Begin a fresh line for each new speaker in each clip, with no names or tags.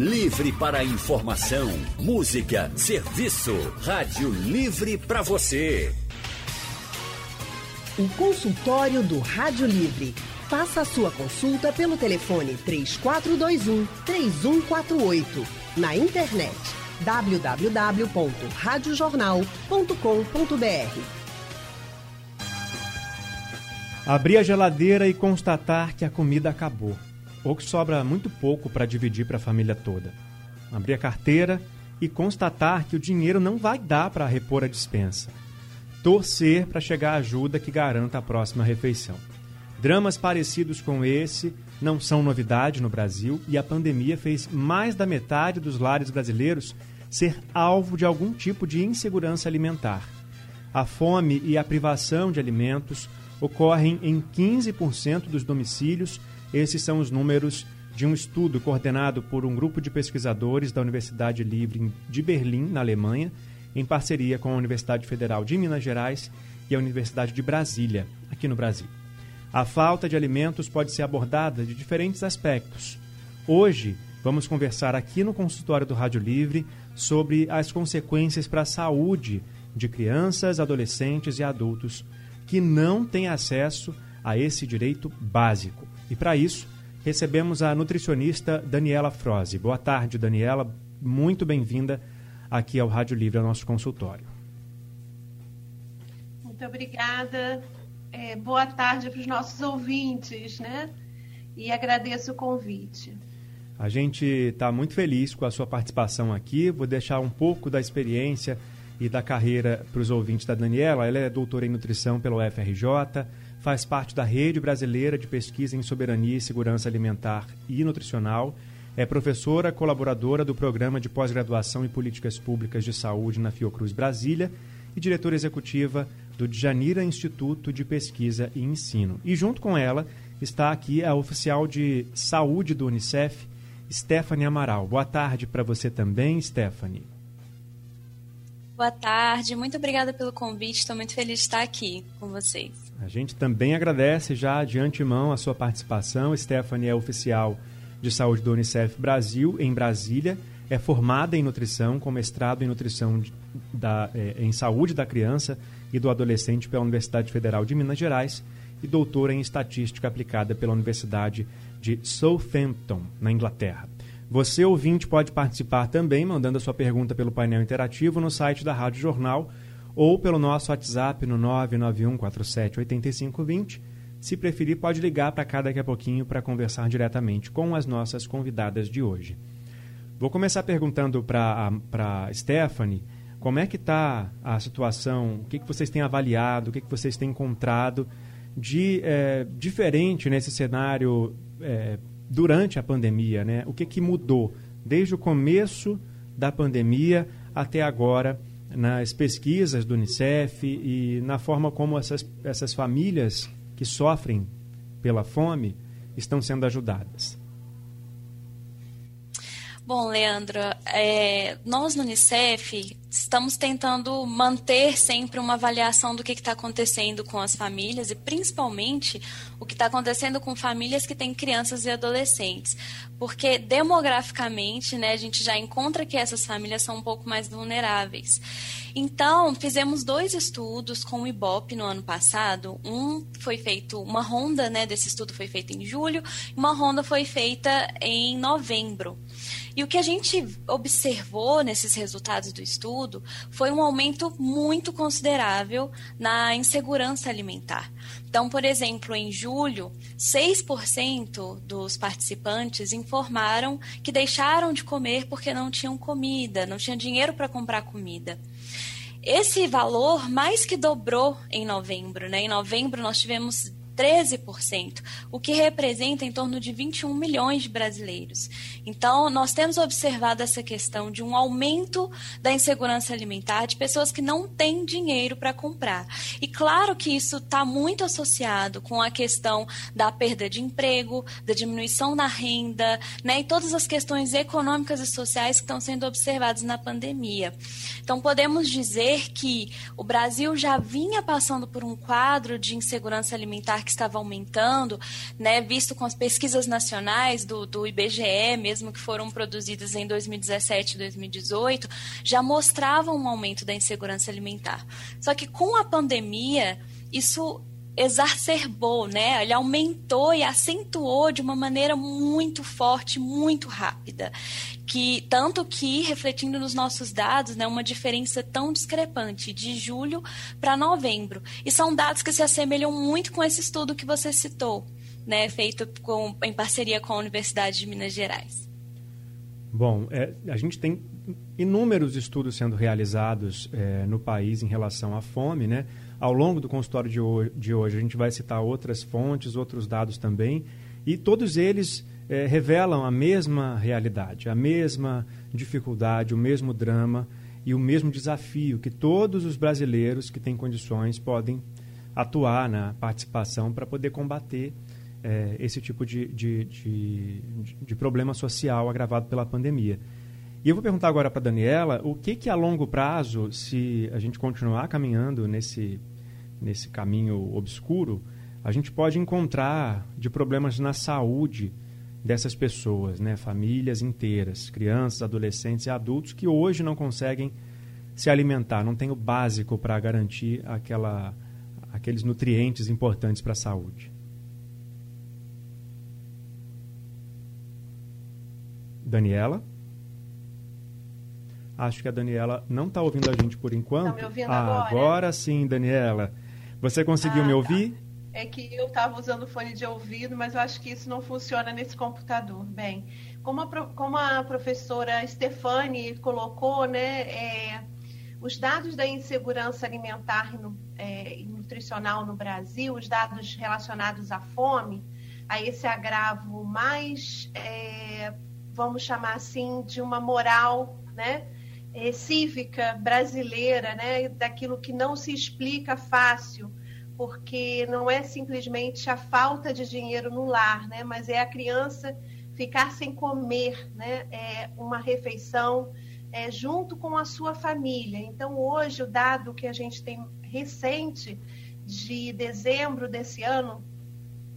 Livre para informação, música, serviço. Rádio Livre para você.
O consultório do Rádio Livre. Faça a sua consulta pelo telefone 3421 3148. Na internet www.radiojornal.com.br.
Abrir a geladeira e constatar que a comida acabou ou que sobra muito pouco para dividir para a família toda. Abrir a carteira e constatar que o dinheiro não vai dar para repor a dispensa. Torcer para chegar ajuda que garanta a próxima refeição. Dramas parecidos com esse não são novidade no Brasil e a pandemia fez mais da metade dos lares brasileiros ser alvo de algum tipo de insegurança alimentar. A fome e a privação de alimentos ocorrem em 15% dos domicílios esses são os números de um estudo coordenado por um grupo de pesquisadores da Universidade Livre de Berlim, na Alemanha, em parceria com a Universidade Federal de Minas Gerais e a Universidade de Brasília, aqui no Brasil. A falta de alimentos pode ser abordada de diferentes aspectos. Hoje, vamos conversar aqui no consultório do Rádio Livre sobre as consequências para a saúde de crianças, adolescentes e adultos que não têm acesso a esse direito básico. E para isso, recebemos a nutricionista Daniela Froze. Boa tarde, Daniela. Muito bem-vinda aqui ao Rádio Livre, ao nosso consultório.
Muito obrigada. É, boa tarde para os nossos ouvintes, né? E agradeço o convite.
A gente está muito feliz com a sua participação aqui. Vou deixar um pouco da experiência e da carreira para os ouvintes da Daniela. Ela é doutora em nutrição pelo FRJ, faz parte da Rede Brasileira de Pesquisa em Soberania e Segurança Alimentar e Nutricional, é professora colaboradora do Programa de Pós-Graduação em Políticas Públicas de Saúde na Fiocruz Brasília e diretora executiva do Djanira Instituto de Pesquisa e Ensino. E junto com ela está aqui a oficial de saúde do Unicef, Stephanie Amaral. Boa tarde para você também, Stephanie.
Boa tarde, muito obrigada pelo convite, estou muito feliz de estar aqui com vocês.
A gente também agradece já de antemão a sua participação. Stephanie é oficial de saúde do Unicef Brasil, em Brasília, é formada em nutrição, com mestrado em nutrição da, é, em saúde da criança e do adolescente pela Universidade Federal de Minas Gerais e doutora em estatística aplicada pela Universidade de Southampton, na Inglaterra. Você, ouvinte, pode participar também mandando a sua pergunta pelo painel interativo no site da Rádio Jornal ou pelo nosso WhatsApp no 991478520. Se preferir, pode ligar para cá daqui a pouquinho para conversar diretamente com as nossas convidadas de hoje. Vou começar perguntando para Stephanie como é que está a situação, o que, que vocês têm avaliado, o que, que vocês têm encontrado de é, diferente nesse cenário é, durante a pandemia, né? O que, que mudou desde o começo da pandemia até agora nas pesquisas do Unicef e na forma como essas, essas famílias que sofrem pela fome estão sendo ajudadas?
Bom, Leandro, é, nós no Unicef estamos tentando manter sempre uma avaliação do que está acontecendo com as famílias e principalmente o que está acontecendo com famílias que têm crianças e adolescentes. Porque demograficamente, né, a gente já encontra que essas famílias são um pouco mais vulneráveis. Então, fizemos dois estudos com o IBOP no ano passado. Um foi feito, uma ronda né, desse estudo foi feita em julho, uma ronda foi feita em novembro. E o que a gente observou nesses resultados do estudo foi um aumento muito considerável na insegurança alimentar. Então, por exemplo, em julho, 6% dos participantes informaram que deixaram de comer porque não tinham comida, não tinham dinheiro para comprar comida. Esse valor mais que dobrou em novembro. Né? Em novembro, nós tivemos 13%, o que representa em torno de 21 milhões de brasileiros. Então, nós temos observado essa questão de um aumento da insegurança alimentar de pessoas que não têm dinheiro para comprar. E claro que isso está muito associado com a questão da perda de emprego, da diminuição na renda, né, e todas as questões econômicas e sociais que estão sendo observadas na pandemia. Então, podemos dizer que o Brasil já vinha passando por um quadro de insegurança alimentar que que estava aumentando, né, visto com as pesquisas nacionais do, do IBGE, mesmo que foram produzidas em 2017 e 2018, já mostravam um aumento da insegurança alimentar. Só que com a pandemia, isso exacerbou, né? Ele aumentou e acentuou de uma maneira muito forte, muito rápida. Que tanto que refletindo nos nossos dados, né, uma diferença tão discrepante de julho para novembro. E são dados que se assemelham muito com esse estudo que você citou, né, feito com, em parceria com a Universidade de Minas Gerais.
Bom, é, a gente tem inúmeros estudos sendo realizados é, no país em relação à fome, né? Ao longo do consultório de hoje, de hoje, a gente vai citar outras fontes, outros dados também, e todos eles é, revelam a mesma realidade, a mesma dificuldade, o mesmo drama e o mesmo desafio que todos os brasileiros que têm condições podem atuar na participação para poder combater é, esse tipo de, de, de, de, problema social agravado pela pandemia. E eu vou perguntar agora para a Daniela o que, que a longo prazo, se a gente continuar caminhando nesse nesse caminho obscuro, a gente pode encontrar de problemas na saúde dessas pessoas, né? famílias inteiras, crianças, adolescentes e adultos que hoje não conseguem se alimentar, não tem o básico para garantir aquela, aqueles nutrientes importantes para a saúde. Daniela? Acho que a Daniela não está ouvindo a gente por enquanto. Tá
me ouvindo ah, agora?
agora sim, Daniela. Você conseguiu ah, me ouvir? Tá.
É que eu estava usando fone de ouvido, mas eu acho que isso não funciona nesse computador. Bem, como a, como a professora Stefani colocou, né, é, os dados da insegurança alimentar é, e nutricional no Brasil, os dados relacionados à fome, a esse agravo mais, é, vamos chamar assim, de uma moral, né? é, cívica brasileira, né, daquilo que não se explica fácil, porque não é simplesmente a falta de dinheiro no lar, né, mas é a criança ficar sem comer, né, é uma refeição é, junto com a sua família. Então, hoje, o dado que a gente tem recente de dezembro desse ano,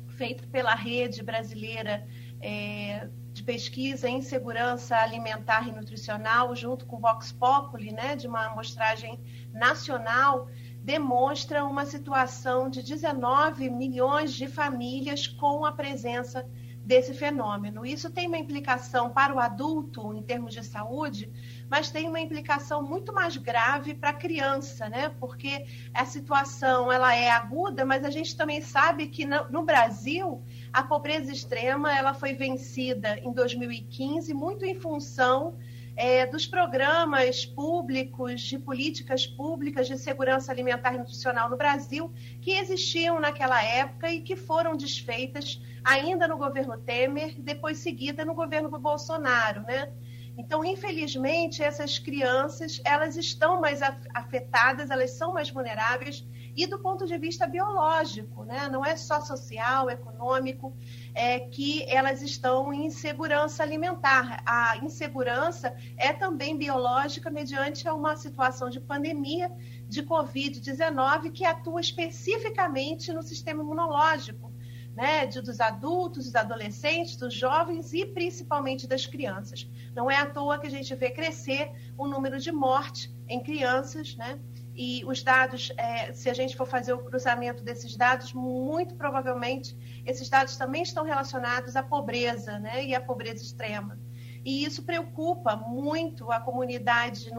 feito pela rede brasileira é, de pesquisa em segurança alimentar e nutricional, junto com o Vox Populi, né, de uma amostragem nacional, demonstra uma situação de 19 milhões de famílias com a presença desse fenômeno. Isso tem uma implicação para o adulto, em termos de saúde, mas tem uma implicação muito mais grave para a criança, né? Porque a situação ela é aguda, mas a gente também sabe que no Brasil a pobreza extrema ela foi vencida em 2015 muito em função é, dos programas públicos, de políticas públicas de segurança alimentar e nutricional no Brasil, que existiam naquela época e que foram desfeitas ainda no governo Temer, depois seguida no governo Bolsonaro, né? Então, infelizmente, essas crianças, elas estão mais afetadas, elas são mais vulneráveis e do ponto de vista biológico, né? Não é só social, econômico, é que elas estão em insegurança alimentar. A insegurança é também biológica mediante uma situação de pandemia de COVID-19 que atua especificamente no sistema imunológico né, de, dos adultos, dos adolescentes, dos jovens e principalmente das crianças. Não é à toa que a gente vê crescer o número de mortes em crianças, né? E os dados, é, se a gente for fazer o cruzamento desses dados, muito provavelmente esses dados também estão relacionados à pobreza, né? E à pobreza extrema. E isso preocupa muito a comunidade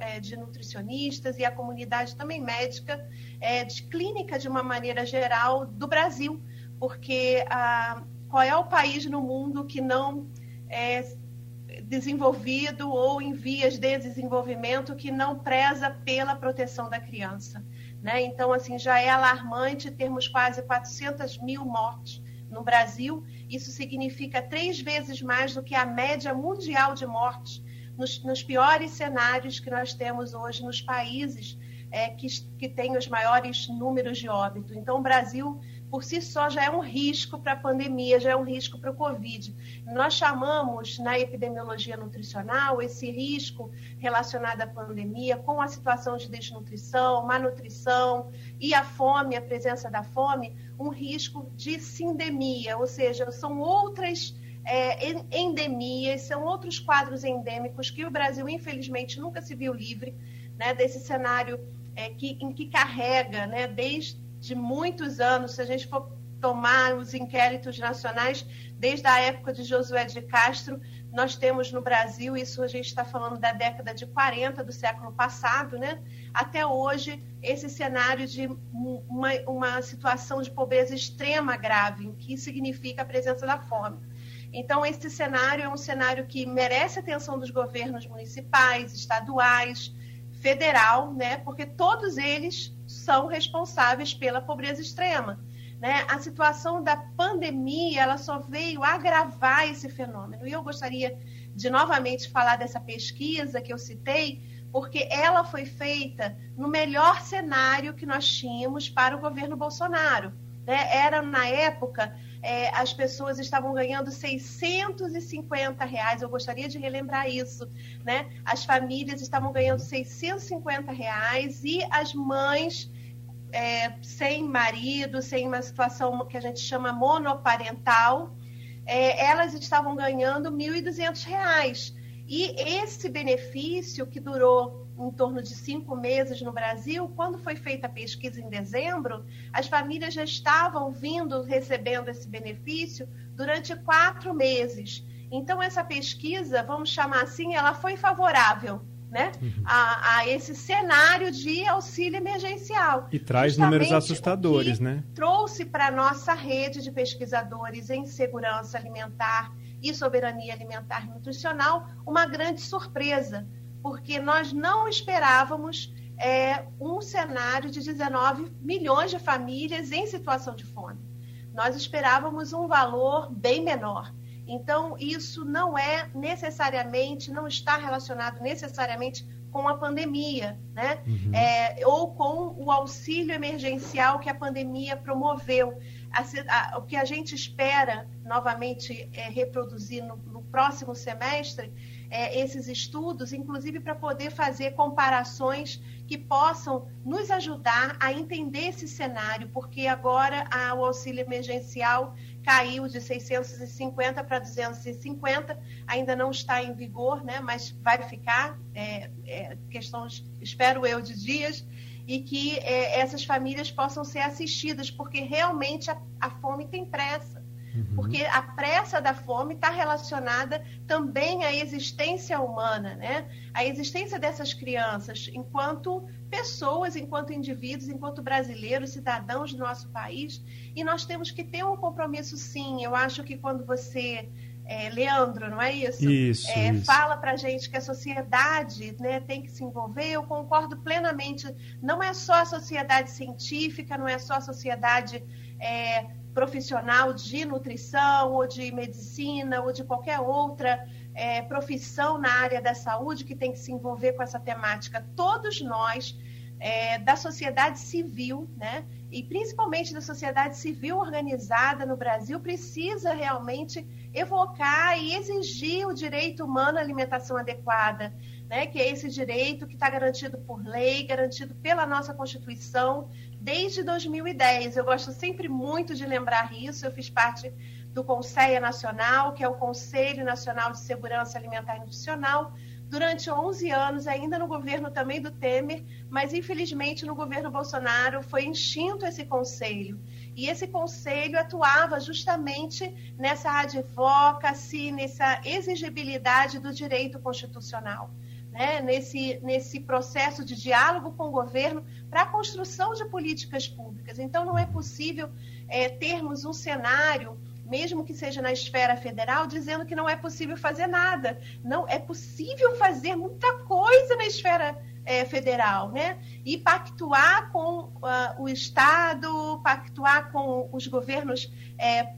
é, de nutricionistas e a comunidade também médica, é, de clínica de uma maneira geral do Brasil, porque ah, qual é o país no mundo que não é desenvolvido ou em vias de desenvolvimento que não preza pela proteção da criança? Né? Então, assim, já é alarmante termos quase 400 mil mortes no Brasil. Isso significa três vezes mais do que a média mundial de mortes nos, nos piores cenários que nós temos hoje nos países é, que, que têm os maiores números de óbito. Então, o Brasil por si só já é um risco para a pandemia, já é um risco para o Covid. Nós chamamos na epidemiologia nutricional esse risco relacionado à pandemia com a situação de desnutrição, malnutrição e a fome, a presença da fome, um risco de sindemia, ou seja, são outras é, endemias, são outros quadros endêmicos que o Brasil, infelizmente, nunca se viu livre né, desse cenário é, que, em que carrega, né, desde de muitos anos, se a gente for tomar os inquéritos nacionais, desde a época de Josué de Castro, nós temos no Brasil, isso a gente está falando da década de 40 do século passado, né? até hoje, esse cenário de uma, uma situação de pobreza extrema grave, que significa a presença da fome. Então, esse cenário é um cenário que merece atenção dos governos municipais, estaduais, federal, né? porque todos eles são responsáveis pela pobreza extrema. Né? A situação da pandemia ela só veio agravar esse fenômeno. E eu gostaria de novamente falar dessa pesquisa que eu citei, porque ela foi feita no melhor cenário que nós tínhamos para o governo Bolsonaro. Né? Era na época é, as pessoas estavam ganhando 650 reais. Eu gostaria de relembrar isso, né? As famílias estavam ganhando 650 reais e as mães é, sem marido, sem uma situação que a gente chama monoparental, é, elas estavam ganhando R$ 1.200. E esse benefício, que durou em torno de cinco meses no Brasil, quando foi feita a pesquisa em dezembro, as famílias já estavam vindo recebendo esse benefício durante quatro meses. Então, essa pesquisa, vamos chamar assim, ela foi favorável né, uhum. a, a, esse cenário de auxílio emergencial.
E traz números assustadores, né?
Trouxe para a nossa rede de pesquisadores em segurança alimentar e soberania alimentar e nutricional uma grande surpresa, porque nós não esperávamos é, um cenário de 19 milhões de famílias em situação de fome. Nós esperávamos um valor bem menor. Então, isso não é necessariamente, não está relacionado necessariamente com a pandemia, né? Uhum. É, ou com o auxílio emergencial que a pandemia promoveu. A, a, o que a gente espera, novamente, é, reproduzir no, no próximo semestre, é, esses estudos, inclusive para poder fazer comparações que possam nos ajudar a entender esse cenário, porque agora a, o auxílio emergencial caiu de 650 para 250, ainda não está em vigor, né, mas vai ficar, é, é, questão, espero eu, de dias, e que é, essas famílias possam ser assistidas, porque realmente a, a fome tem pressa. Uhum. Porque a pressa da fome está relacionada também à existência humana, né? A existência dessas crianças enquanto pessoas, enquanto indivíduos, enquanto brasileiros, cidadãos do nosso país. E nós temos que ter um compromisso, sim. Eu acho que quando você é, Leandro, não é isso?
Isso.
É,
isso.
Fala para gente que a sociedade né, tem que se envolver. Eu concordo plenamente. Não é só a sociedade científica, não é só a sociedade é, profissional de nutrição ou de medicina ou de qualquer outra é, profissão na área da saúde que tem que se envolver com essa temática. Todos nós, é, da sociedade civil, né, e principalmente da sociedade civil organizada no Brasil, precisa realmente evocar e exigir o direito humano à alimentação adequada, né, que é esse direito que está garantido por lei, garantido pela nossa Constituição, desde 2010. Eu gosto sempre muito de lembrar isso. Eu fiz parte do Conselho Nacional, que é o Conselho Nacional de Segurança Alimentar e Nutricional, durante 11 anos, ainda no governo também do Temer, mas infelizmente no governo Bolsonaro foi extinto esse conselho. E esse conselho atuava justamente nessa advocacy, nessa exigibilidade do direito constitucional né, nesse, nesse processo de diálogo com o governo para a construção de políticas públicas. Então, não é possível é, termos um cenário, mesmo que seja na esfera federal, dizendo que não é possível fazer nada. Não é possível fazer muita coisa na esfera é, federal, né? E pactuar com uh, o Estado, pactuar com os governos é,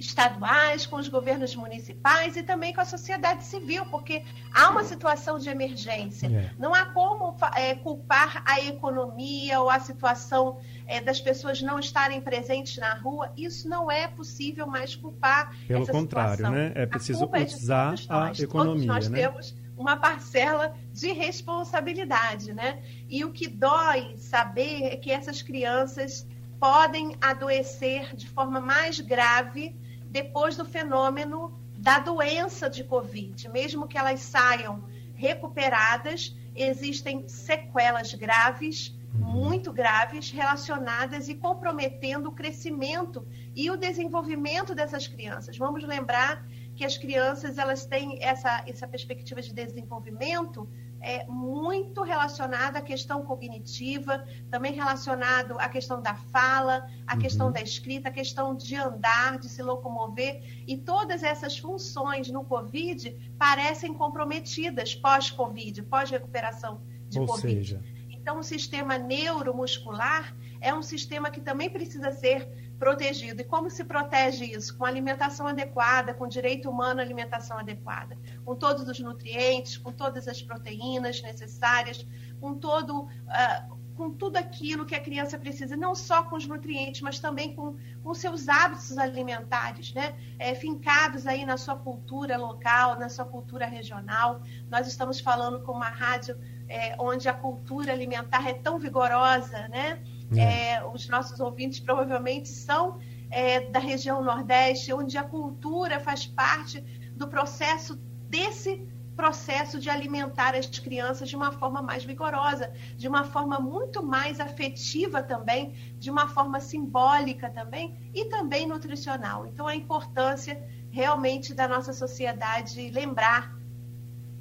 estaduais, com os governos municipais e também com a sociedade civil, porque há uma situação de emergência. É. Não há como é, culpar a economia ou a situação é, das pessoas não estarem presentes na rua. Isso não é possível mais culpar.
Pelo contrário,
situação.
né? É preciso usar a economia. Todos
nós
né?
temos uma parcela de responsabilidade, né? E o que dói saber é que essas crianças podem adoecer de forma mais grave depois do fenômeno da doença de Covid. Mesmo que elas saiam recuperadas, existem sequelas graves, uhum. muito graves, relacionadas e comprometendo o crescimento e o desenvolvimento dessas crianças. Vamos lembrar que as crianças elas têm essa, essa perspectiva de desenvolvimento é muito relacionada à questão cognitiva, também relacionado à questão da fala, à uhum. questão da escrita, à questão de andar, de se locomover. E todas essas funções no Covid parecem comprometidas pós-Covid, pós-recuperação de
Ou
Covid.
Seja...
Então, o sistema neuromuscular é um sistema que também precisa ser protegido. E como se protege isso? Com alimentação adequada, com direito humano à alimentação adequada, com todos os nutrientes, com todas as proteínas necessárias, com todo. Uh, com tudo aquilo que a criança precisa, não só com os nutrientes, mas também com, com seus hábitos alimentares, né? É, fincados aí na sua cultura local, na sua cultura regional. Nós estamos falando com uma rádio é, onde a cultura alimentar é tão vigorosa, né? É. É, os nossos ouvintes provavelmente são é, da região Nordeste, onde a cultura faz parte do processo desse processo de alimentar as crianças de uma forma mais vigorosa, de uma forma muito mais afetiva também, de uma forma simbólica também e também nutricional. Então, a importância realmente da nossa sociedade lembrar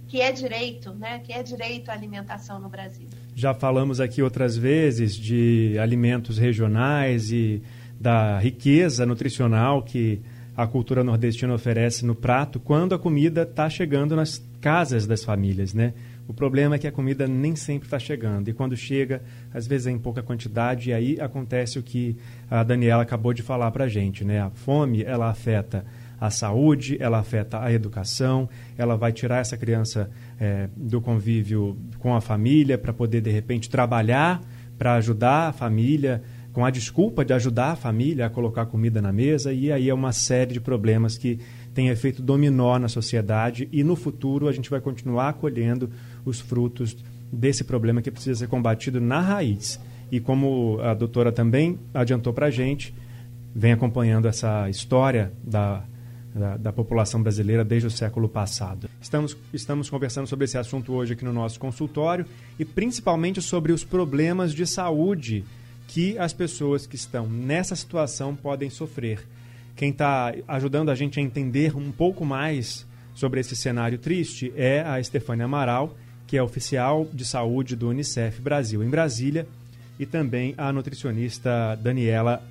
que é direito, né, que é direito à alimentação no Brasil.
Já falamos aqui outras vezes de alimentos regionais e da riqueza nutricional que a cultura nordestina oferece no prato quando a comida está chegando nas casas das famílias, né? O problema é que a comida nem sempre está chegando e quando chega, às vezes é em pouca quantidade e aí acontece o que a Daniela acabou de falar para a gente, né? A fome ela afeta a saúde, ela afeta a educação, ela vai tirar essa criança é, do convívio com a família para poder, de repente, trabalhar para ajudar a família, com a desculpa de ajudar a família a colocar comida na mesa, e aí é uma série de problemas que tem efeito dominó na sociedade e no futuro a gente vai continuar colhendo os frutos desse problema que precisa ser combatido na raiz. E como a doutora também adiantou para a gente, vem acompanhando essa história da da, da, população brasileira desde o século passado. Estamos, estamos conversando sobre esse assunto hoje aqui no nosso consultório e principalmente sobre os problemas de saúde que as pessoas que estão nessa situação podem sofrer. Quem está ajudando a gente a entender um pouco mais sobre esse cenário triste é a Estefânia Amaral, que é oficial de saúde do Unicef Brasil em Brasília, e também a nutricionista Daniela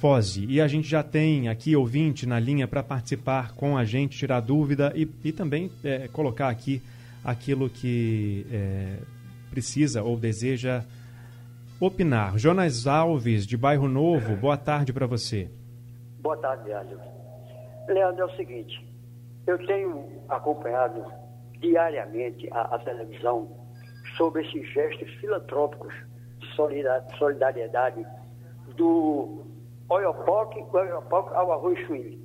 Foze. E a gente já tem aqui ouvinte na linha para participar com a gente, tirar dúvida e, e também é, colocar aqui aquilo que é, precisa ou deseja opinar. Jonas Alves, de Bairro Novo, boa tarde para você.
Boa tarde, Leandro. Leandro, é o seguinte, eu tenho acompanhado diariamente a, a televisão sobre esses gestos filantrópicos de solidariedade do Oiopoque, Oiopoque ao Arroz Chuí.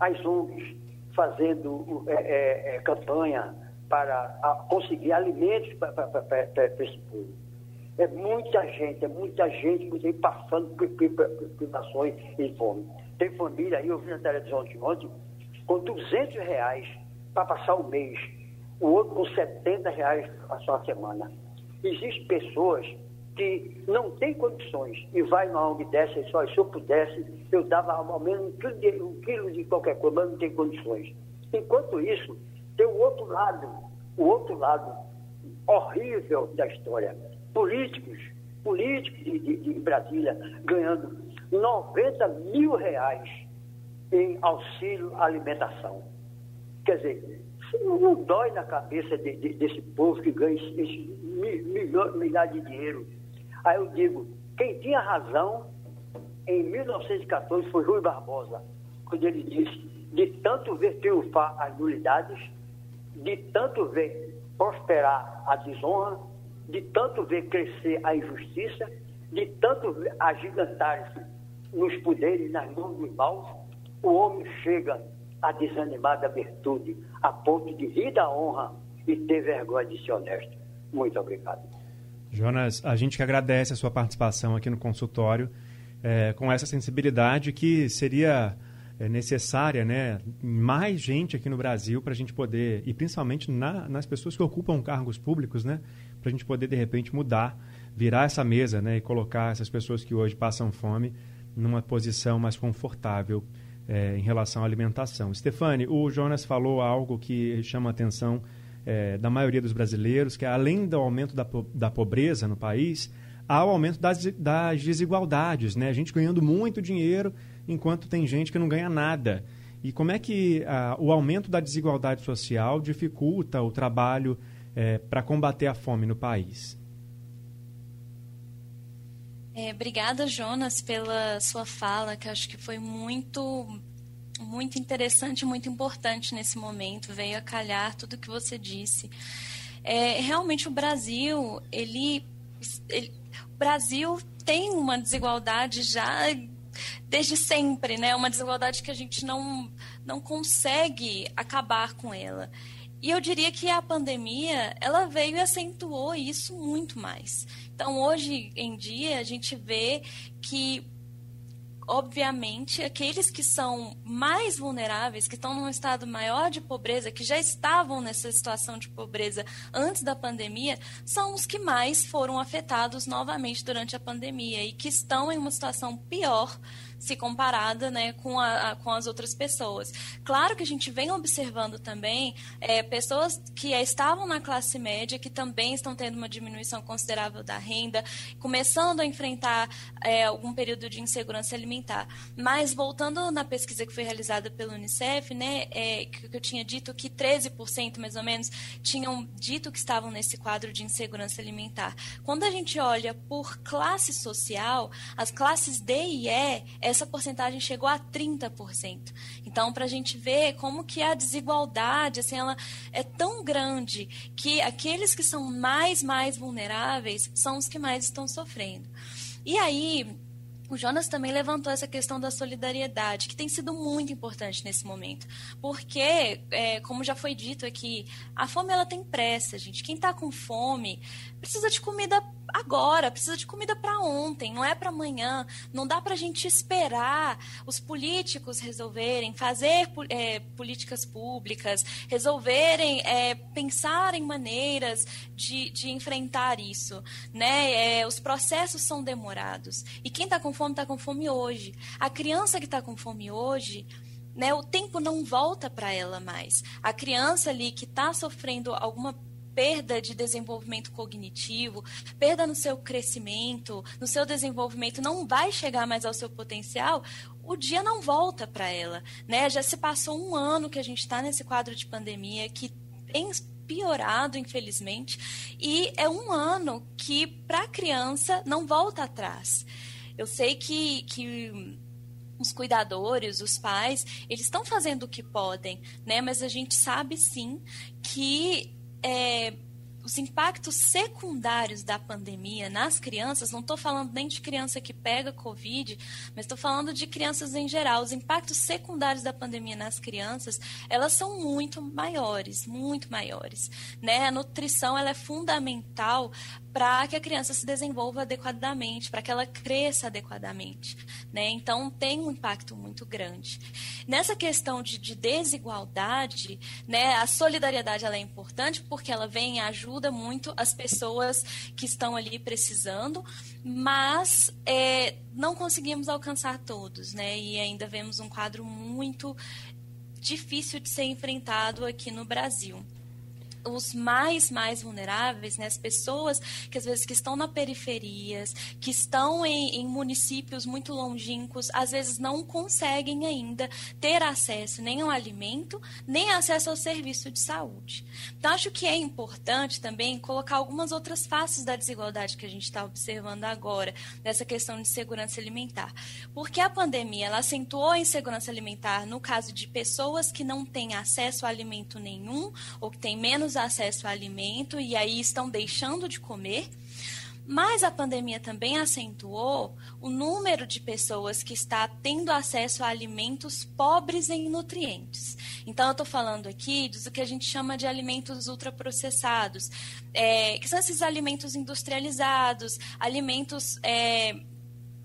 As ONGs fazendo é, é, é, campanha para a, conseguir alimentos para esse povo. É muita gente, é muita gente, gente passando por privações e fome. Tem família aí, eu vi na televisão de ontem, com 200 reais para passar o mês, o outro com 70 reais para passar a semana. Existem pessoas que não tem condições e vai numa ONG dessa e só, se eu pudesse, eu dava ao menos um quilo, de, qualquer coisa, mas não tem condições. Enquanto isso, tem o outro lado, o outro lado horrível da história. Políticos, políticos de, de, de Brasília ganhando 90 mil reais em auxílio alimentação. Quer dizer, não dói na cabeça de, de, desse povo que ganha esse, esse milhares de dinheiro Aí eu digo, quem tinha razão em 1914 foi Rui Barbosa, quando ele disse de tanto ver triunfar as nulidades, de tanto ver prosperar a desonra, de tanto ver crescer a injustiça, de tanto agigantar-se nos poderes, nas mãos dos maus, o homem chega a desanimar da virtude, a ponto de rir da honra e ter vergonha de ser honesto. Muito obrigado.
Jonas, a gente que agradece a sua participação aqui no consultório, é, com essa sensibilidade que seria é, necessária, né? Mais gente aqui no Brasil para a gente poder, e principalmente na, nas pessoas que ocupam cargos públicos, né? Para a gente poder, de repente, mudar, virar essa mesa, né? E colocar essas pessoas que hoje passam fome numa posição mais confortável é, em relação à alimentação. Stefane, o Jonas falou algo que chama a atenção é, da maioria dos brasileiros, que é, além do aumento da, da pobreza no país, há o aumento das, das desigualdades, né? A gente ganhando muito dinheiro, enquanto tem gente que não ganha nada. E como é que ah, o aumento da desigualdade social dificulta o trabalho é, para combater a fome no país?
É, obrigada, Jonas, pela sua fala, que acho que foi muito muito interessante, muito importante nesse momento. Veio a calhar tudo que você disse. É, realmente o Brasil, ele, ele, o Brasil tem uma desigualdade já desde sempre, né? Uma desigualdade que a gente não não consegue acabar com ela. E eu diria que a pandemia, ela veio e acentuou isso muito mais. Então, hoje em dia, a gente vê que obviamente, aqueles que são mais vulneráveis, que estão num estado maior de pobreza, que já estavam nessa situação de pobreza antes da pandemia, são os que mais foram afetados novamente durante a pandemia e que estão em uma situação pior se comparada né, com, a, a, com as outras pessoas. Claro que a gente vem observando também é, pessoas que estavam na classe média, que também estão tendo uma diminuição considerável da renda, começando a enfrentar é, algum período de insegurança alimentar. Mas, voltando na pesquisa que foi realizada pelo Unicef, né, é, que eu tinha dito que 13% mais ou menos tinham dito que estavam nesse quadro de insegurança alimentar. Quando a gente olha por classe social, as classes D e E essa porcentagem chegou a 30%. Então, para a gente ver como que a desigualdade, assim, ela é tão grande que aqueles que são mais, mais vulneráveis são os que mais estão sofrendo. E aí, o Jonas também levantou essa questão da solidariedade, que tem sido muito importante nesse momento. Porque, é, como já foi dito aqui, a fome ela tem pressa, gente. Quem está com fome precisa de comida agora, precisa de comida para ontem, não é para amanhã. Não dá para a gente esperar os políticos resolverem, fazer é, políticas públicas, resolverem é, pensar em maneiras de, de enfrentar isso. Né? É, os processos são demorados. E quem está com fome, está com fome hoje. A criança que está com fome hoje. Né, o tempo não volta para ela mais. A criança ali que está sofrendo alguma perda de desenvolvimento cognitivo, perda no seu crescimento, no seu desenvolvimento, não vai chegar mais ao seu potencial, o dia não volta para ela. Né? Já se passou um ano que a gente está nesse quadro de pandemia que tem piorado, infelizmente, e é um ano que, para a criança, não volta atrás. Eu sei que, que os cuidadores, os pais, eles estão fazendo o que podem, né? Mas a gente sabe sim que é, os impactos secundários da pandemia nas crianças, não estou falando nem de criança que pega Covid, mas estou falando de crianças em geral. Os impactos secundários da pandemia nas crianças, elas são muito maiores, muito maiores. Né? A nutrição ela é fundamental para que a criança se desenvolva adequadamente, para que ela cresça adequadamente. Né? Então, tem um impacto muito grande. Nessa questão de, de desigualdade, né, a solidariedade ela é importante porque ela vem e ajuda muito as pessoas que estão ali precisando, mas é, não conseguimos alcançar todos, né? E ainda vemos um quadro muito difícil de ser enfrentado aqui no Brasil os mais, mais vulneráveis, né, as pessoas que às vezes que estão na periferias, que estão em, em municípios muito longínquos, às vezes não conseguem ainda ter acesso nem ao alimento, nem acesso ao serviço de saúde. Então, acho que é importante também colocar algumas outras faces da desigualdade que a gente está observando agora, dessa questão de segurança alimentar. Porque a pandemia ela acentuou a insegurança alimentar no caso de pessoas que não têm acesso a alimento nenhum ou que têm menos acesso a alimento e aí estão deixando de comer. Mas a pandemia também acentuou o número de pessoas que está tendo acesso a alimentos pobres em nutrientes. Então, eu estou falando aqui do que a gente chama de alimentos ultraprocessados, é, que são esses alimentos industrializados, alimentos é,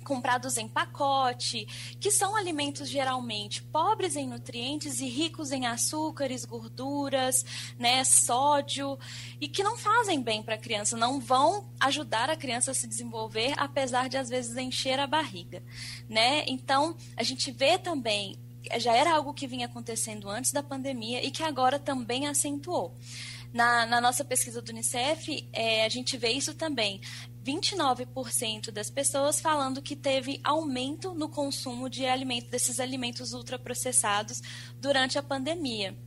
comprados em pacote, que são alimentos geralmente pobres em nutrientes e ricos em açúcares, gorduras, né, sódio, e que não fazem bem para a criança, não vão ajudar a criança a se desenvolver, apesar de às vezes encher a barriga, né? Então, a gente vê também já era algo que vinha acontecendo antes da pandemia e que agora também acentuou. Na, na, nossa pesquisa do Unicef, é, a gente vê isso também. 29% das pessoas falando que teve aumento no consumo de alimentos, desses alimentos ultraprocessados durante a pandemia.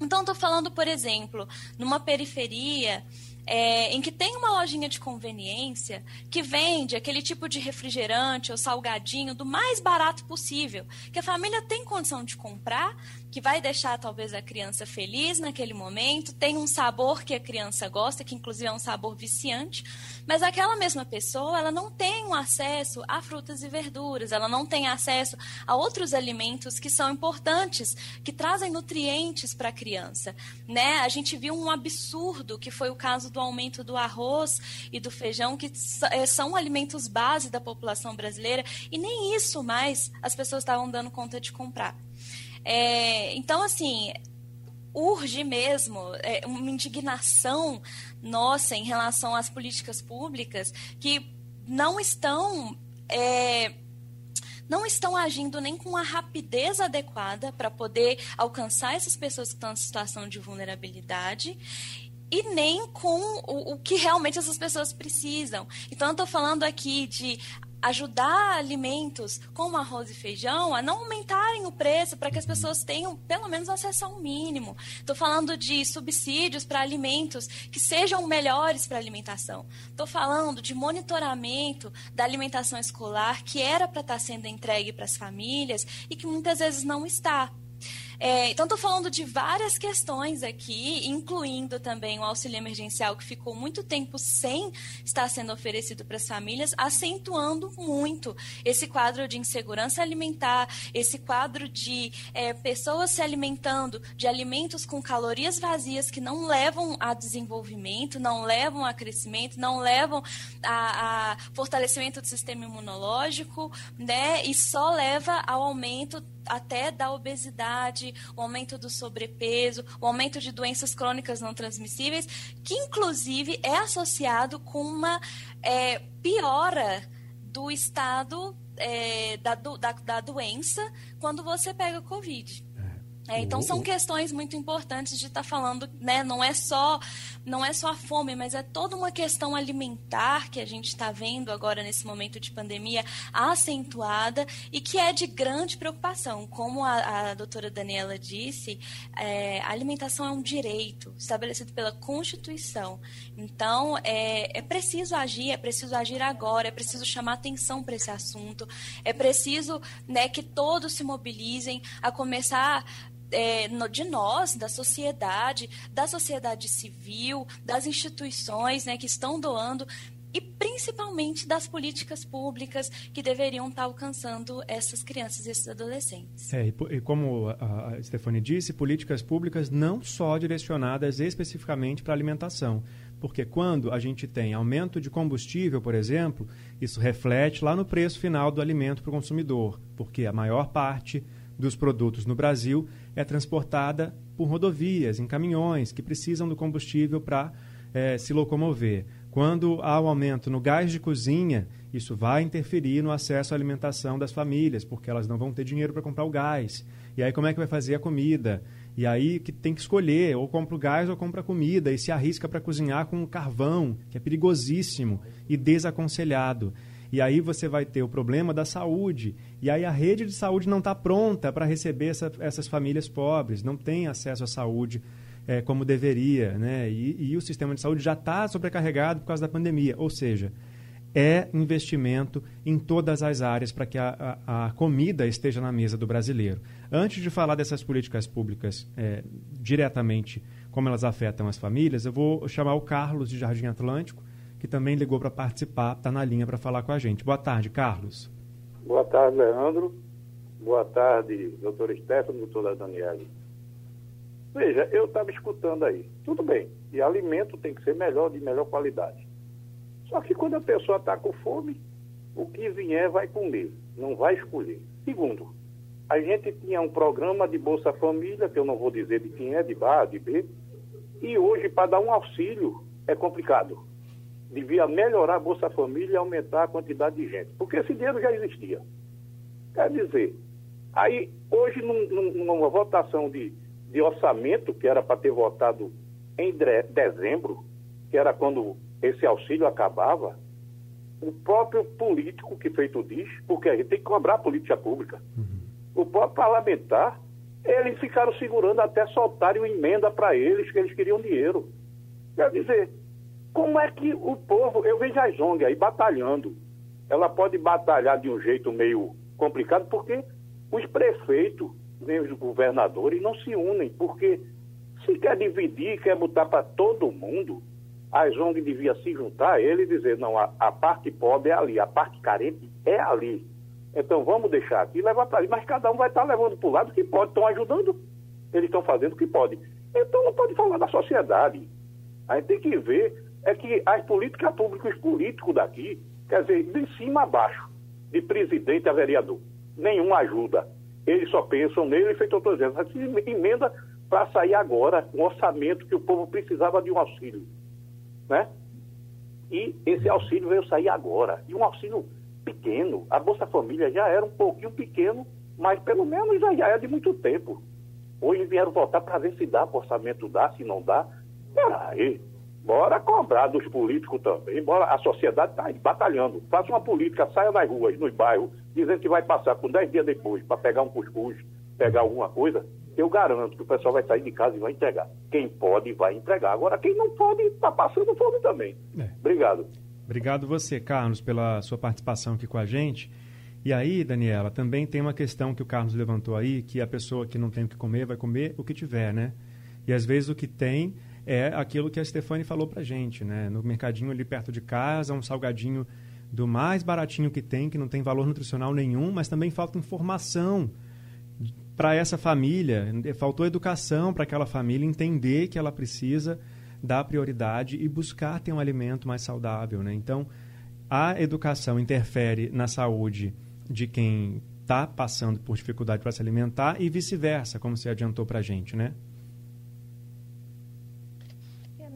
Então, estou falando, por exemplo, numa periferia é, em que tem uma lojinha de conveniência que vende aquele tipo de refrigerante ou salgadinho do mais barato possível, que a família tem condição de comprar, que vai deixar talvez a criança feliz naquele momento, tem um sabor que a criança gosta, que inclusive é um sabor viciante, mas aquela mesma pessoa, ela não tem um acesso a frutas e verduras, ela não tem acesso a outros alimentos que são importantes, que trazem nutrientes para a criança, né? A gente viu um absurdo que foi o caso do aumento do arroz e do feijão, que eh, são alimentos base da população brasileira, e nem isso mais as pessoas estavam dando conta de comprar. É, então, assim, urge mesmo é, uma indignação nossa em relação às políticas públicas que não estão. É, não estão agindo nem com a rapidez adequada para poder alcançar essas pessoas que estão em situação de vulnerabilidade e nem com o, o, que realmente essas pessoas precisam. Então, eu estou falando aqui de ajudar alimentos como arroz e feijão a não aumentarem o preço para que as pessoas tenham pelo menos acesso ao mínimo. Estou falando de subsídios para alimentos que sejam melhores para alimentação. Estou falando de monitoramento da alimentação escolar que era para estar tá sendo entregue para as famílias e que muitas vezes não está. É, então, estou falando de várias questões aqui, incluindo também o auxílio emergencial, que ficou muito tempo sem estar sendo oferecido para as famílias, acentuando muito esse quadro de insegurança alimentar, esse quadro de é, pessoas se alimentando de alimentos com calorias vazias que não levam a desenvolvimento, não levam a crescimento, não levam a, a fortalecimento do sistema imunológico, né? E só leva ao aumento até da obesidade, o aumento do sobrepeso, o aumento de doenças crônicas não transmissíveis, que inclusive é associado com uma é, piora do estado é, da, da, da doença quando você pega Covid. É, então são questões muito importantes de estar tá falando, né? Não é só não é só a fome, mas é toda uma questão alimentar que a gente está vendo agora nesse momento de pandemia acentuada e que é de grande preocupação. Como a, a doutora Daniela disse, é, a alimentação é um direito estabelecido pela Constituição. Então é, é preciso agir, é preciso agir agora, é preciso chamar atenção para esse assunto, é preciso né, que todos se mobilizem a começar é, de nós, da sociedade, da sociedade civil, das instituições né, que estão doando e principalmente das políticas públicas que deveriam estar alcançando essas crianças e esses adolescentes.
É, e, como a, a Stefani disse, políticas públicas não só direcionadas especificamente para alimentação, porque quando a gente tem aumento de combustível, por exemplo, isso reflete lá no preço final do alimento para o consumidor, porque a maior parte dos produtos no Brasil é transportada por rodovias, em caminhões, que precisam do combustível para é, se locomover. Quando há um aumento no gás de cozinha, isso vai interferir no acesso à alimentação das famílias, porque elas não vão ter dinheiro para comprar o gás. E aí, como é que vai fazer a comida? E aí que tem que escolher, ou compra o gás ou compra comida, e se arrisca para cozinhar com carvão, que é perigosíssimo e desaconselhado. E aí você vai ter o problema da saúde. E aí a rede de saúde não está pronta para receber essa, essas famílias pobres, não tem acesso à saúde é, como deveria. Né? E, e o sistema de saúde já está sobrecarregado por causa da pandemia. Ou seja, é investimento em todas as áreas para que a, a, a, comida esteja na mesa do brasileiro. Antes de falar dessas políticas públicas é, diretamente, como elas afetam as famílias, eu vou chamar o Carlos de Jardim Atlântico, que também ligou para participar, está na linha para falar com a gente. Boa tarde, Carlos.
Boa tarde, Leandro. Boa tarde, doutor Stefano, doutora Daniele. Veja, eu estava escutando aí. Tudo bem, e alimento tem que ser melhor, de melhor qualidade. Só que quando a pessoa está com fome, o que vier vai comer, não vai escolher. Segundo, a gente tinha um programa de Bolsa Família, que eu não vou dizer de quem é, de A, de B, e hoje, para dar um auxílio, é complicado. Devia melhorar a Bolsa Família e aumentar a quantidade de gente, porque esse dinheiro já existia. Quer dizer, aí, hoje, num, numa votação de, de orçamento, que era para ter votado em dezembro, que era quando esse auxílio acabava, o próprio político que feito diz, porque a gente tem que cobrar a política pública, uhum. o próprio parlamentar, eles ficaram segurando até soltarem uma emenda para eles, que eles queriam dinheiro. Quer dizer, como é que o povo, eu vejo a ONG aí batalhando, ela pode batalhar de um jeito meio complicado, porque os prefeitos, nem os governadores, não se unem, porque se quer dividir, quer botar para todo mundo, a ONG devia se juntar a ele e dizer, não, a, a, parte pobre é ali, a parte carente é ali. Então vamos deixar aqui levar para ali. Mas cada um vai estar levando para o lado que pode, estão ajudando, eles estão fazendo o que pode. Então não pode falar da sociedade. A gente tem que ver é que as políticas públicas, os políticos daqui, quer dizer, de cima a baixo, de presidente a vereador, nenhum ajuda. Eles só pensam nele, feito eu estou dizendo, emenda para sair agora um orçamento que o povo precisava de um auxílio né? E esse auxílio veio sair agora. E um auxílio pequeno. A Bolsa Família já era um pouquinho pequeno, mas pelo menos já, é de muito tempo. Hoje vieram voltar para ver se dá, o orçamento dá, se não dá. Peraí, bora cobrar dos políticos também, bora, a sociedade está batalhando. Faça uma política, saia nas ruas, nos bairros, dizendo que vai passar com 10 dias depois para pegar um cuscuz, pegar alguma coisa eu garanto que o pessoal vai sair de casa e vai entregar. Quem pode vai entregar. Agora, quem não pode, está passando fome também. É. Obrigado.
Obrigado você, Carlos, pela sua participação aqui com a gente. E aí, Daniela, também tem uma questão que o Carlos levantou aí, que a pessoa que não tem o que comer vai comer o que tiver, né? E às vezes o que tem é aquilo que a Stefani falou pra gente, né? No mercadinho ali perto de casa, um salgadinho do mais baratinho que tem, que não tem valor nutricional nenhum, mas também falta informação para essa família, faltou educação para aquela família entender que ela precisa dar prioridade e buscar ter um alimento mais saudável. Né? Então, a educação interfere na saúde de quem está passando por dificuldade para se alimentar e vice-versa, como você adiantou para a gente, né?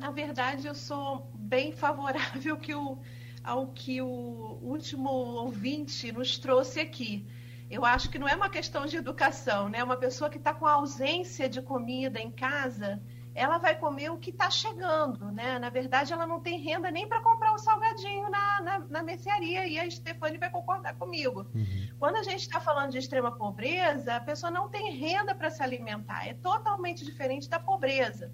Na verdade, eu sou bem favorável que o, ao que o último ouvinte nos trouxe aqui eu acho que não é uma questão de educação, né? Uma pessoa que está com ausência de comida em casa, ela vai comer o que está chegando, né? Na verdade, ela não tem renda nem para comprar o um salgadinho na, na, na, mercearia, e a Stefani vai concordar comigo. Uhum. Quando a gente está falando de extrema pobreza, a pessoa não tem renda para se alimentar, é totalmente diferente da pobreza.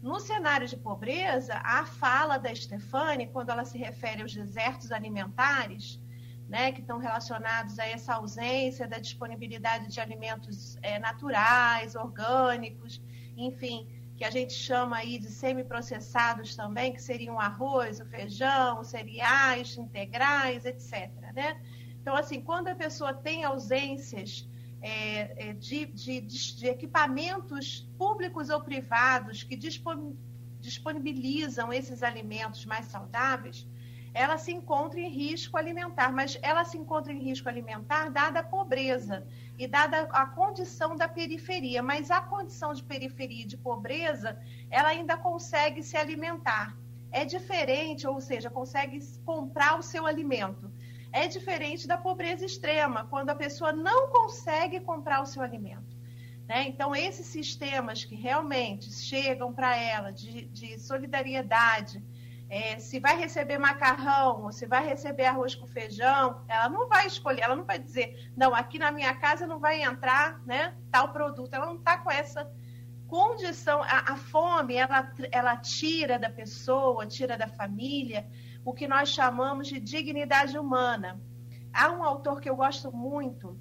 No cenário de pobreza, a fala da Stefani, quando ela se refere aos desertos alimentares, né, que estão relacionados a essa ausência da disponibilidade de alimentos é, naturais, orgânicos, enfim, que a gente chama aí de semiprocessados também, que seriam o arroz, o feijão, cereais integrais, etc. Né? Então, assim, quando a pessoa tem ausências é, é de, de, de, equipamentos públicos ou privados que disponibilizam esses alimentos mais saudáveis, ela se encontra em risco alimentar, mas ela se encontra em risco alimentar dada a pobreza e dada a condição da periferia, mas a condição de periferia e de pobreza, ela ainda consegue se alimentar. É diferente, ou seja, consegue comprar o seu alimento. É diferente da pobreza extrema, quando a pessoa não consegue comprar o seu alimento. Né? Então, esses sistemas que realmente chegam para ela de, de solidariedade, é, se vai receber macarrão ou se vai receber arroz com feijão, ela não vai escolher, ela não vai dizer, não, aqui na minha casa não vai entrar né, tal produto. Ela não está com essa condição. A, a, fome, ela, ela tira da pessoa, tira da família, o que nós chamamos de dignidade humana. Há um autor que eu gosto muito,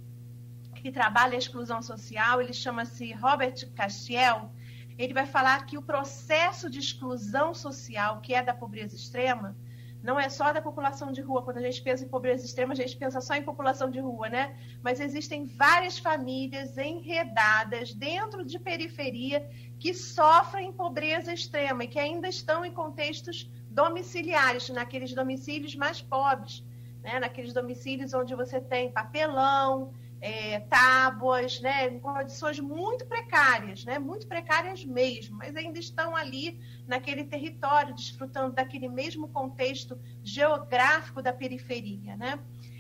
que trabalha a exclusão social, ele chama-se Robert Castiel, ele vai falar que o processo de exclusão social, que é da pobreza extrema, não é só da população de rua. Quando a gente pensa em pobreza extrema, a gente pensa só em população de rua, né? Mas existem várias famílias enredadas dentro de periferia que sofrem pobreza extrema e que ainda estão em contextos domiciliares, naqueles domicílios mais pobres, né? naqueles domicílios onde você tem papelão, é, tábuas, né, em condições muito precárias, né, muito precárias mesmo, mas ainda estão ali naquele território, desfrutando daquele mesmo contexto geográfico da periferia. Né?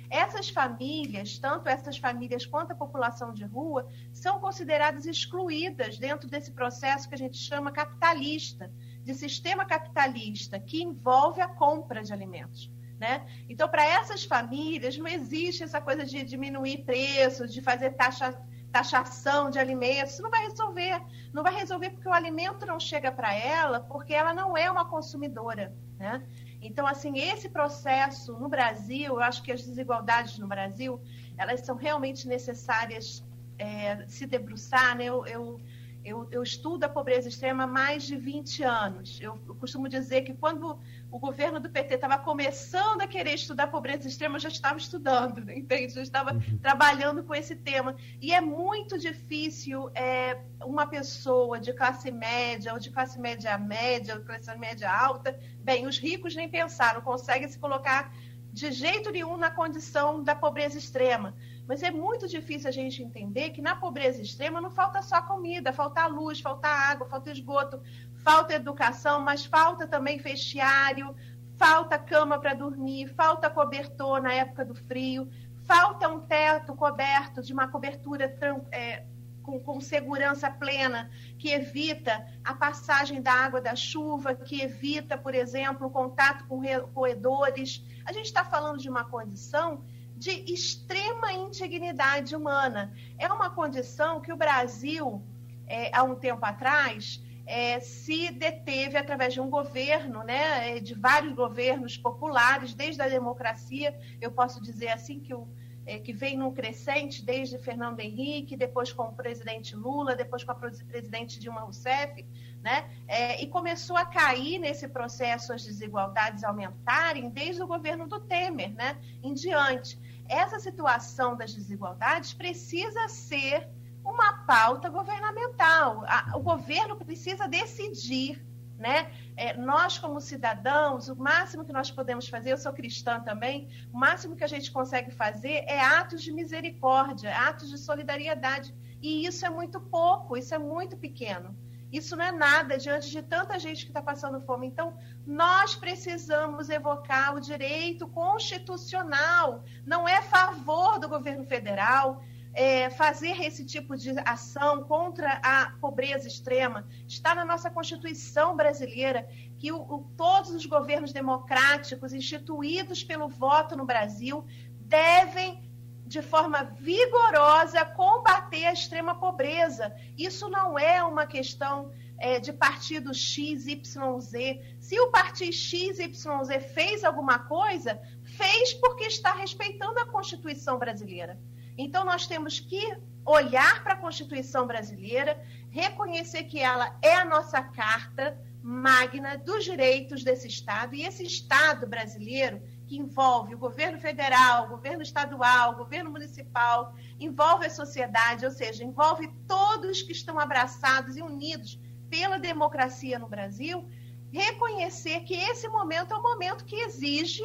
Essas famílias, tanto essas famílias quanto a população de rua, são consideradas excluídas dentro desse processo que a gente chama capitalista, de sistema capitalista, que envolve a compra de alimentos. Né? Então, para essas famílias, não existe essa coisa de diminuir preços, de fazer taxa, taxação de alimentos. Isso não vai resolver. Não vai resolver porque o alimento não chega para ela, porque ela não é uma consumidora. Né? Então, assim, esse processo no Brasil, eu acho que as desigualdades no Brasil, elas são realmente necessárias é, se debruçar. Né? Eu, eu eu, eu, estudo a pobreza extrema há mais de 20 anos. Eu, eu costumo dizer que quando o governo do PT estava começando a querer estudar a pobreza extrema, eu já estava estudando, né? entende? Já estava uhum. trabalhando com esse tema. E é muito difícil é, uma pessoa de classe média, ou de classe média média, ou de classe média alta, bem, os ricos nem pensaram, conseguem se colocar de jeito nenhum na condição da pobreza extrema. Mas é muito difícil a gente entender que na pobreza extrema não falta só comida, falta luz, falta água, falta esgoto, falta educação, mas falta também vestiário, falta cama para dormir, falta cobertor na época do frio, falta um teto coberto de uma cobertura é, com, com, segurança plena, que evita a passagem da água da chuva, que evita, por exemplo, o contato com roedores. A gente está falando de uma condição de extrema indignidade humana. É uma condição que o Brasil, é, há um tempo atrás, é, se deteve através de um governo, né, é, de vários governos populares, desde a democracia, eu posso dizer assim que o é, que vem num crescente desde Fernando Henrique, depois com o presidente Lula, depois com a presidente Dilma Rousseff, né? É, e começou a cair nesse processo as desigualdades aumentarem desde o governo do Temer, né? Em diante essa situação das desigualdades precisa ser uma pauta governamental. o governo precisa decidir. Né? É, nós, como cidadãos, o máximo que nós podemos fazer, eu sou cristã também, o máximo que a gente consegue fazer é atos de misericórdia, atos de solidariedade. E isso é muito pouco, isso é muito pequeno. Isso não é nada diante de tanta gente que está passando fome. Então, nós precisamos evocar o direito constitucional. Não é favor do governo federal é, fazer esse tipo de ação contra a pobreza extrema. Está na nossa Constituição brasileira que o, o, todos os governos democráticos instituídos pelo voto no Brasil devem de forma vigorosa combater a extrema pobreza. Isso não é uma questão é, de partido X, Y, Z. Se o partido X, Y, Z fez alguma coisa, fez porque está respeitando a Constituição brasileira. Então, nós temos que olhar para a Constituição brasileira, reconhecer que ela é a nossa carta magna dos direitos desse Estado, e esse Estado brasileiro que envolve o governo federal, o governo estadual, o governo municipal, envolve a sociedade, ou seja, envolve todos que estão abraçados e unidos pela democracia no Brasil, reconhecer que esse momento é um momento que exige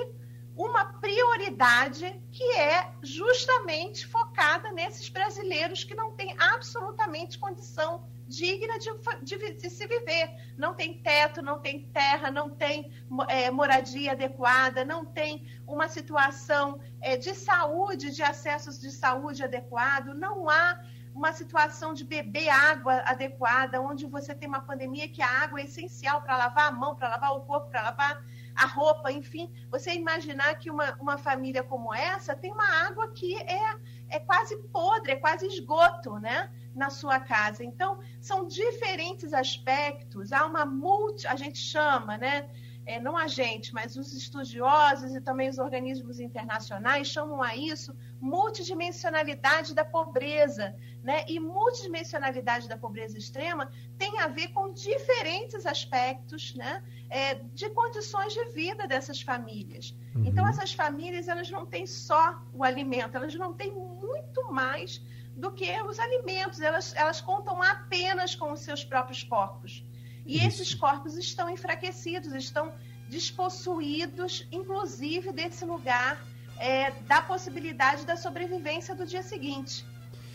uma prioridade que é justamente focada nesses brasileiros que não têm absolutamente condição digna de, de, de, se viver. Não tem teto, não tem terra, não tem é, moradia adequada, não tem uma situação é, de saúde, de acessos de saúde adequado, não há uma situação de beber água adequada, onde você tem uma pandemia que a água é essencial para lavar a mão, para lavar o corpo, para lavar a roupa, enfim, você imaginar que uma, uma família como essa tem uma água que é, é quase podre, é quase esgoto, né? Na sua casa. Então, são diferentes aspectos, há uma multi, a gente chama, né? É, não a gente, mas os estudiosos e também os organismos internacionais chamam a isso multidimensionalidade da pobreza. Né? E multidimensionalidade da pobreza extrema tem a ver com diferentes aspectos né? É, de condições de vida dessas famílias. Uhum. Então, essas famílias elas não têm só o alimento, elas não têm muito mais do que os alimentos, elas, elas contam apenas com os seus próprios corpos. E esses corpos estão enfraquecidos, estão despossuídos, inclusive desse lugar é, da possibilidade da sobrevivência do dia seguinte.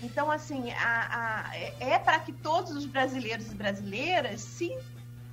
Então, assim, a, a, é, é para que todos os brasileiros e brasileiras se,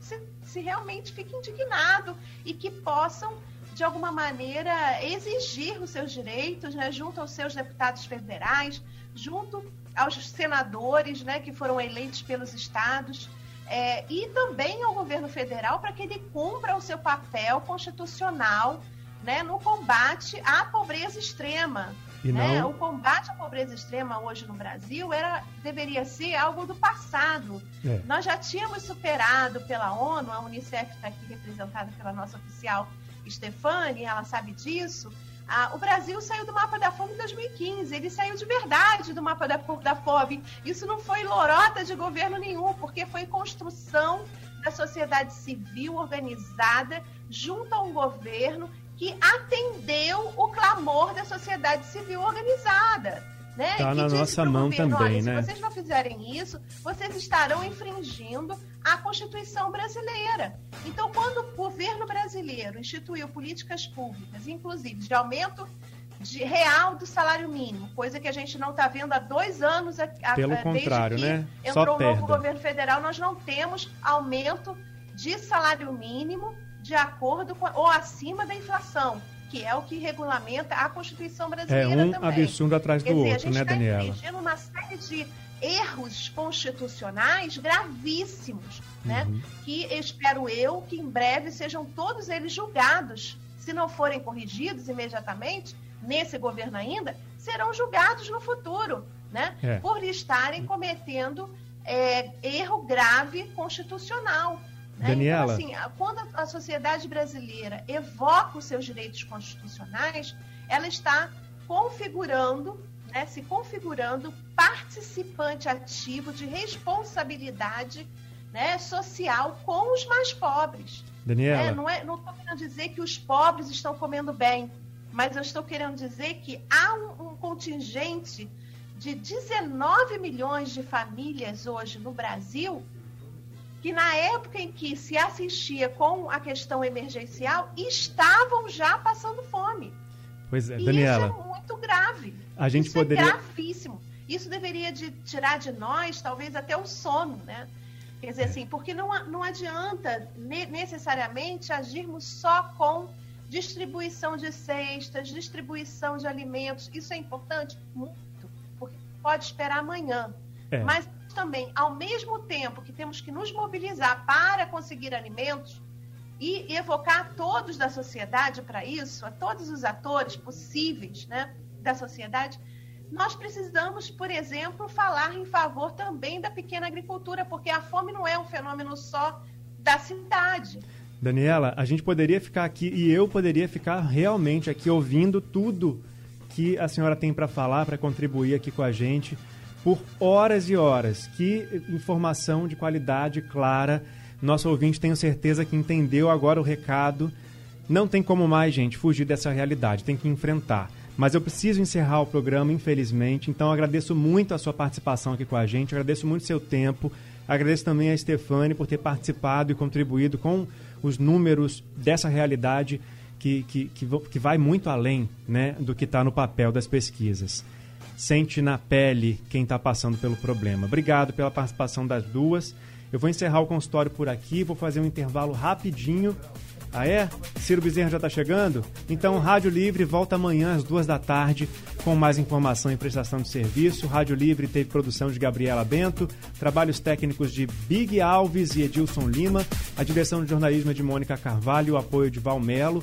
se, se realmente fiquem indignados e que possam, de alguma maneira, exigir os seus direitos né, junto aos seus deputados federais, junto aos senadores né, que foram eleitos pelos estados é, e também ao governo federal para que ele cumpra o seu papel constitucional né, no combate à pobreza extrema. Né? Não... O combate à pobreza extrema hoje no Brasil era, deveria ser algo do passado. É. Nós já tínhamos superado pela ONU, a Unicef está aqui representada pela nossa oficial Stefani, ela sabe disso, ah, o Brasil saiu do mapa da fome em 2015, ele saiu de verdade do mapa da, da fome. Isso não foi lorota de governo nenhum, porque foi construção da sociedade civil organizada junto a um governo que atendeu o clamor da sociedade civil organizada. Né?
Tá na nossa mão governo, também, né?
Se vocês não fizerem isso, vocês estarão infringindo a Constituição brasileira. Então, quando o governo brasileiro instituiu políticas públicas, inclusive de aumento de real do salário mínimo, coisa que a gente não está vendo há dois anos. A,
Pelo contrário, né?
Entrou o um novo governo federal, nós não temos aumento de salário mínimo de acordo com ou acima da inflação que é o que regulamenta a Constituição brasileira
é um
também.
absurdo atrás do
dizer,
outro, né,
tá
Daniela?
A gente está uma série de erros constitucionais gravíssimos, né? uhum. né? Que espero eu que em breve sejam todos eles julgados. Se não forem corrigidos imediatamente, nesse governo ainda, serão julgados no futuro, né? É. Por estarem cometendo é, erro grave constitucional. Né?
Daniela.
Então, assim, quando a sociedade brasileira evoca os seus direitos constitucionais, ela está configurando, né, se configurando participante ativo de responsabilidade né, social com os mais pobres.
Daniela.
É, não é, não estou querendo dizer que os pobres estão comendo bem, mas eu estou querendo dizer que há um, um contingente de 19 milhões de famílias hoje no Brasil que na época em que se assistia com a questão emergencial, estavam já passando fome.
Pois é, Daniela.
isso é muito grave.
A gente
isso
poderia...
é gravíssimo. Isso deveria de tirar de nós, talvez, até o sono, né? Quer dizer, assim, porque não, não adianta necessariamente agirmos só com distribuição de cestas, distribuição de alimentos. Isso é importante? Muito. Porque pode esperar amanhã. É. Mas também, ao mesmo tempo que temos que nos mobilizar para conseguir alimentos e evocar todos da sociedade para isso, a todos os atores possíveis né, da sociedade, nós precisamos, por exemplo, falar em favor também da pequena agricultura, porque a fome não é um fenômeno só da cidade.
Daniela, a gente poderia ficar aqui e eu poderia ficar realmente aqui ouvindo tudo que a senhora tem para falar, para contribuir aqui com a gente por horas e horas. Que informação de qualidade clara. Nosso ouvinte, tenho certeza que entendeu agora o recado. Não tem como mais, gente, fugir dessa realidade, tem que enfrentar. Mas eu preciso encerrar o programa, infelizmente, então agradeço muito a sua participação aqui com a gente, agradeço muito seu tempo, agradeço também a Stefane por ter participado e contribuído com os números dessa realidade que, que, que, que vai muito além né, do que está no papel das pesquisas sente na pele quem está passando pelo problema. Obrigado pela participação das duas. Eu vou encerrar o consultório por aqui, vou fazer um intervalo rapidinho Ah é? Ciro Bezerra já está chegando? Então Rádio Livre volta amanhã às duas da tarde com mais informação e prestação de serviço. Rádio Livre teve produção de Gabriela Bento, trabalhos técnicos de Big Alves e Edilson Lima, a direção de jornalismo é de Mônica Carvalho, o apoio de Valmelo.